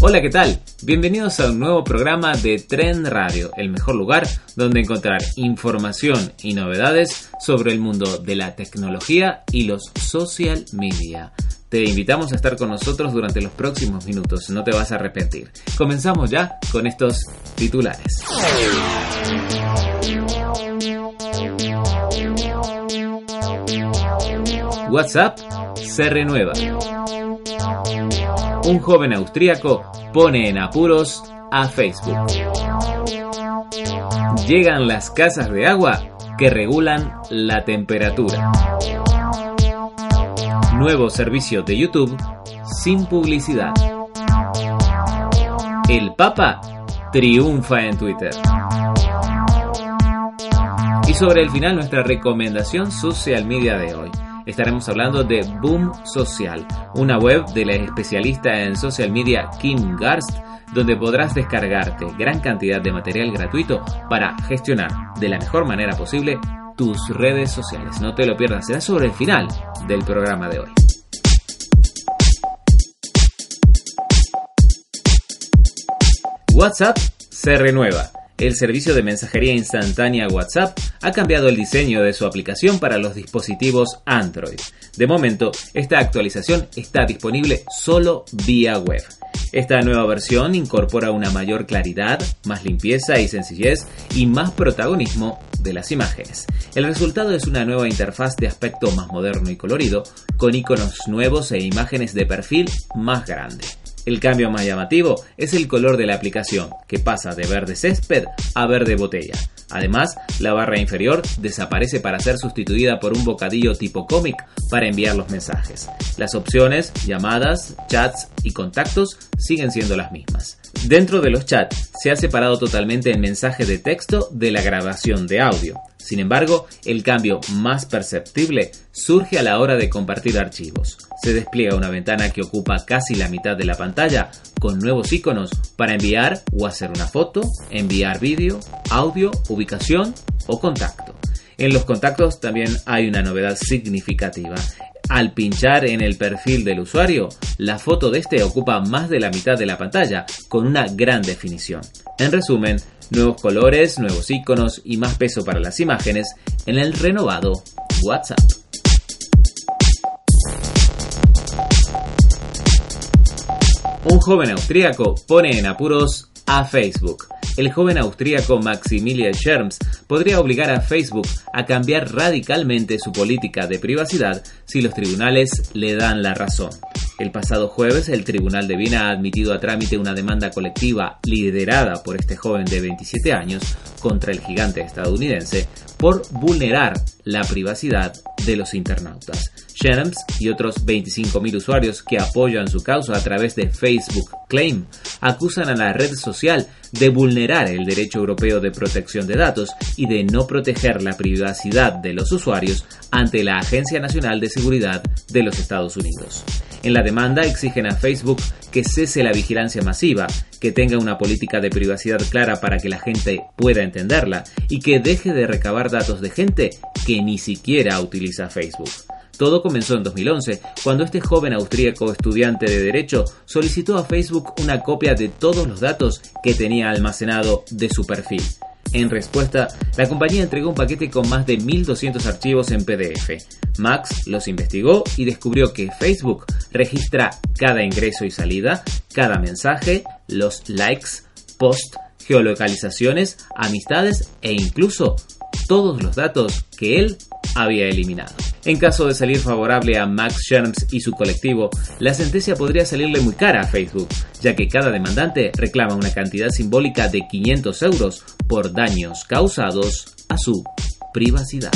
Hola, ¿qué tal? Bienvenidos a un nuevo programa de Trend Radio, el mejor lugar donde encontrar información y novedades sobre el mundo de la tecnología y los social media. Te invitamos a estar con nosotros durante los próximos minutos, no te vas a arrepentir. Comenzamos ya con estos titulares. WhatsApp se renueva. Un joven austríaco pone en apuros a Facebook. Llegan las casas de agua que regulan la temperatura. Nuevo servicio de YouTube sin publicidad. El Papa triunfa en Twitter. Y sobre el final nuestra recomendación social media de hoy estaremos hablando de Boom Social, una web de la especialista en social media Kim Garst, donde podrás descargarte gran cantidad de material gratuito para gestionar de la mejor manera posible tus redes sociales. No te lo pierdas, será sobre el final del programa de hoy. WhatsApp se renueva el servicio de mensajería instantánea WhatsApp ha cambiado el diseño de su aplicación para los dispositivos Android. De momento, esta actualización está disponible solo vía web. Esta nueva versión incorpora una mayor claridad, más limpieza y sencillez y más protagonismo de las imágenes. El resultado es una nueva interfaz de aspecto más moderno y colorido, con iconos nuevos e imágenes de perfil más grande. El cambio más llamativo es el color de la aplicación, que pasa de verde césped a verde botella. Además, la barra inferior desaparece para ser sustituida por un bocadillo tipo cómic para enviar los mensajes. Las opciones, llamadas, chats y contactos siguen siendo las mismas. Dentro de los chats se ha separado totalmente el mensaje de texto de la grabación de audio. Sin embargo, el cambio más perceptible surge a la hora de compartir archivos. Se despliega una ventana que ocupa casi la mitad de la pantalla con nuevos iconos para enviar o hacer una foto, enviar vídeo, audio, ubicación o contacto. En los contactos también hay una novedad significativa. Al pinchar en el perfil del usuario, la foto de este ocupa más de la mitad de la pantalla, con una gran definición. En resumen, nuevos colores, nuevos iconos y más peso para las imágenes en el renovado WhatsApp. Un joven austríaco pone en apuros a Facebook. El joven austríaco Maximilian Scherms podría obligar a Facebook a cambiar radicalmente su política de privacidad si los tribunales le dan la razón. El pasado jueves, el Tribunal de Viena ha admitido a trámite una demanda colectiva liderada por este joven de 27 años contra el gigante estadounidense por vulnerar la privacidad de los internautas. Sherms y otros 25.000 usuarios que apoyan su causa a través de Facebook Claim acusan a la red social de vulnerar el derecho europeo de protección de datos y de no proteger la privacidad de los usuarios ante la Agencia Nacional de Seguridad de los Estados Unidos. En la demanda exigen a Facebook que cese la vigilancia masiva, que tenga una política de privacidad clara para que la gente pueda entenderla y que deje de recabar datos de gente que ni siquiera utiliza Facebook. Todo comenzó en 2011, cuando este joven austríaco estudiante de Derecho solicitó a Facebook una copia de todos los datos que tenía almacenado de su perfil. En respuesta, la compañía entregó un paquete con más de 1.200 archivos en PDF. Max los investigó y descubrió que Facebook registra cada ingreso y salida, cada mensaje, los likes, posts, geolocalizaciones, amistades e incluso todos los datos que él había eliminado. En caso de salir favorable a Max Scherms y su colectivo, la sentencia podría salirle muy cara a Facebook, ya que cada demandante reclama una cantidad simbólica de 500 euros por daños causados a su privacidad.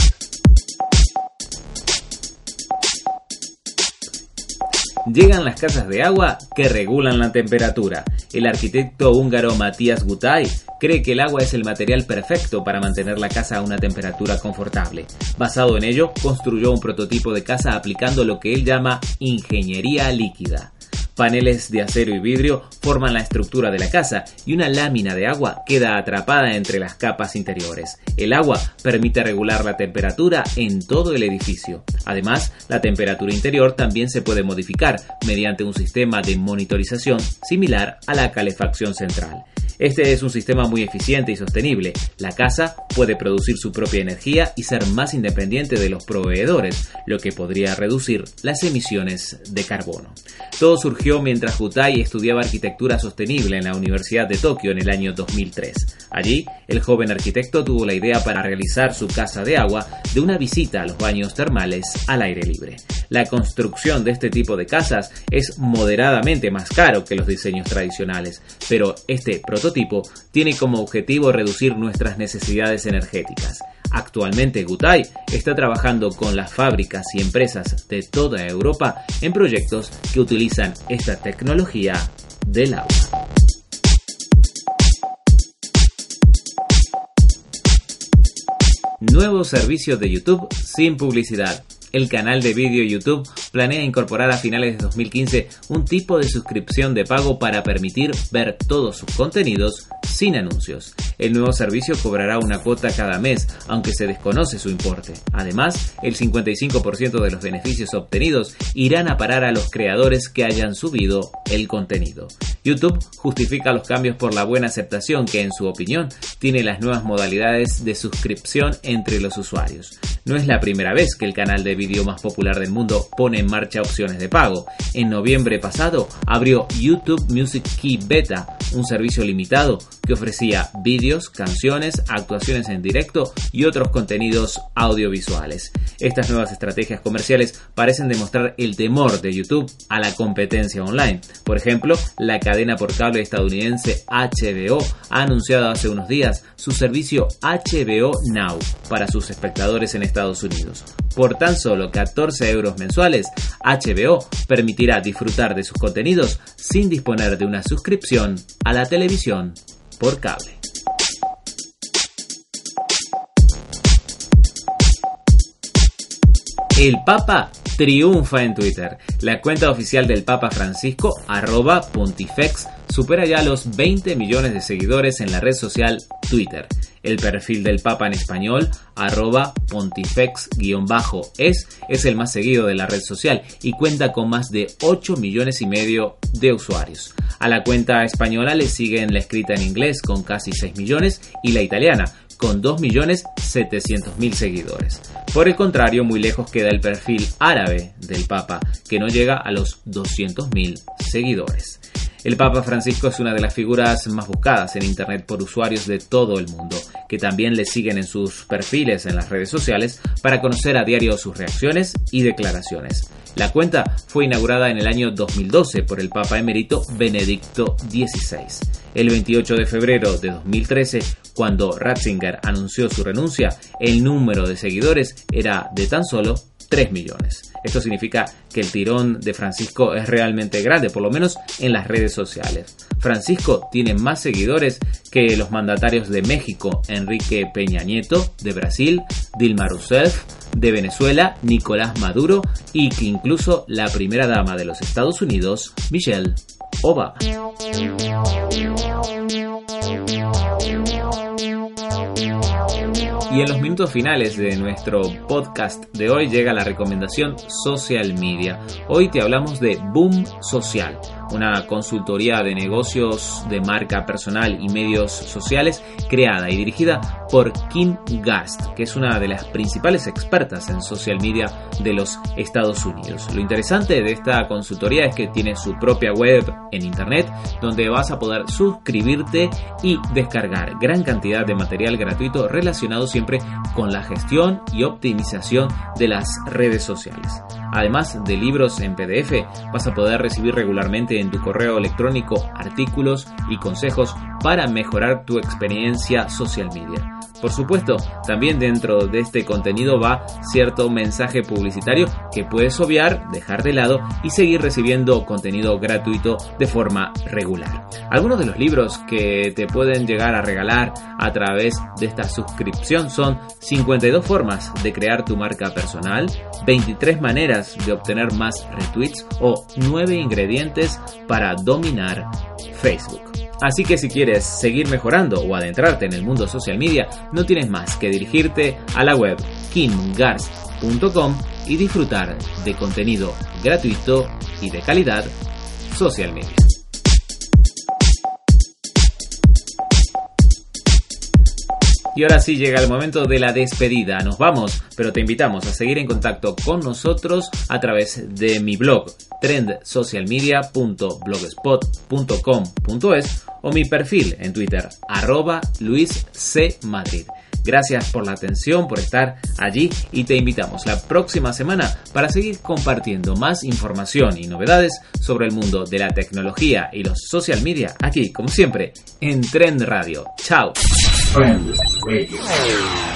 Llegan las casas de agua que regulan la temperatura. El arquitecto húngaro Matías Gutay cree que el agua es el material perfecto para mantener la casa a una temperatura confortable. Basado en ello, construyó un prototipo de casa aplicando lo que él llama ingeniería líquida. Paneles de acero y vidrio forman la estructura de la casa y una lámina de agua queda atrapada entre las capas interiores. El agua permite regular la temperatura en todo el edificio. Además, la temperatura interior también se puede modificar mediante un sistema de monitorización similar a la calefacción central. Este es un sistema muy eficiente y sostenible. La casa puede producir su propia energía y ser más independiente de los proveedores, lo que podría reducir las emisiones de carbono. Todo surgió mientras Hutai estudiaba arquitectura sostenible en la Universidad de Tokio en el año 2003. Allí, el joven arquitecto tuvo la idea para realizar su casa de agua de una visita a los baños termales al aire libre. La construcción de este tipo de casas es moderadamente más caro que los diseños tradicionales, pero este prototipo tiene como objetivo reducir nuestras necesidades energéticas. Actualmente Gutai está trabajando con las fábricas y empresas de toda Europa en proyectos que utilizan esta tecnología del agua. Nuevo servicio de YouTube sin publicidad. El canal de vídeo YouTube planea incorporar a finales de 2015 un tipo de suscripción de pago para permitir ver todos sus contenidos sin anuncios. El nuevo servicio cobrará una cuota cada mes, aunque se desconoce su importe. Además, el 55% de los beneficios obtenidos irán a parar a los creadores que hayan subido el contenido. YouTube justifica los cambios por la buena aceptación que, en su opinión, tiene las nuevas modalidades de suscripción entre los usuarios. No es la primera vez que el canal de vídeo más popular del mundo pone en marcha opciones de pago. En noviembre pasado abrió YouTube Music Key Beta, un servicio limitado que ofrecía vídeos, canciones, actuaciones en directo y otros contenidos audiovisuales. Estas nuevas estrategias comerciales parecen demostrar el temor de YouTube a la competencia online. Por ejemplo, la cadena por cable estadounidense HBO ha anunciado hace unos días su servicio HBO Now para sus espectadores en Estados Unidos. Por tan solo 14 euros mensuales, HBO permitirá disfrutar de sus contenidos sin disponer de una suscripción a la televisión por cable. El Papa triunfa en Twitter. La cuenta oficial del Papa Francisco, arroba pontifex, supera ya los 20 millones de seguidores en la red social Twitter. El perfil del Papa en español, arroba pontifex-es, es el más seguido de la red social y cuenta con más de 8 millones y medio de usuarios. A la cuenta española le siguen la escrita en inglés con casi 6 millones y la italiana con 2.700.000 seguidores. Por el contrario, muy lejos queda el perfil árabe del Papa, que no llega a los 200.000 seguidores. El Papa Francisco es una de las figuras más buscadas en Internet por usuarios de todo el mundo, que también le siguen en sus perfiles en las redes sociales para conocer a diario sus reacciones y declaraciones. La cuenta fue inaugurada en el año 2012 por el Papa emérito Benedicto XVI. El 28 de febrero de 2013, cuando Ratzinger anunció su renuncia, el número de seguidores era de tan solo 3 millones. Esto significa que el tirón de Francisco es realmente grande, por lo menos en las redes sociales. Francisco tiene más seguidores que los mandatarios de México, Enrique Peña Nieto, de Brasil, Dilma Rousseff, de Venezuela, Nicolás Maduro y que incluso la primera dama de los Estados Unidos, Michelle Obama. Y en los minutos finales de nuestro podcast de hoy llega la recomendación Social Media. Hoy te hablamos de Boom Social una consultoría de negocios de marca personal y medios sociales creada y dirigida por Kim Gast, que es una de las principales expertas en social media de los Estados Unidos. Lo interesante de esta consultoría es que tiene su propia web en internet donde vas a poder suscribirte y descargar gran cantidad de material gratuito relacionado siempre con la gestión y optimización de las redes sociales. Además de libros en PDF, vas a poder recibir regularmente en tu correo electrónico artículos y consejos para mejorar tu experiencia social media. Por supuesto, también dentro de este contenido va cierto mensaje publicitario que puedes obviar, dejar de lado y seguir recibiendo contenido gratuito de forma regular. Algunos de los libros que te pueden llegar a regalar a través de esta suscripción son 52 formas de crear tu marca personal, 23 maneras de obtener más retweets o 9 ingredientes para dominar Facebook. Así que si quieres seguir mejorando o adentrarte en el mundo social media, no tienes más que dirigirte a la web kimgars.com y disfrutar de contenido gratuito y de calidad social media. Y ahora sí llega el momento de la despedida. Nos vamos, pero te invitamos a seguir en contacto con nosotros a través de mi blog trendsocialmedia.blogspot.com.es o mi perfil en Twitter arroba Luis C. Madrid. Gracias por la atención, por estar allí y te invitamos la próxima semana para seguir compartiendo más información y novedades sobre el mundo de la tecnología y los social media aquí, como siempre, en Trend Radio. Chao. Trend Radio.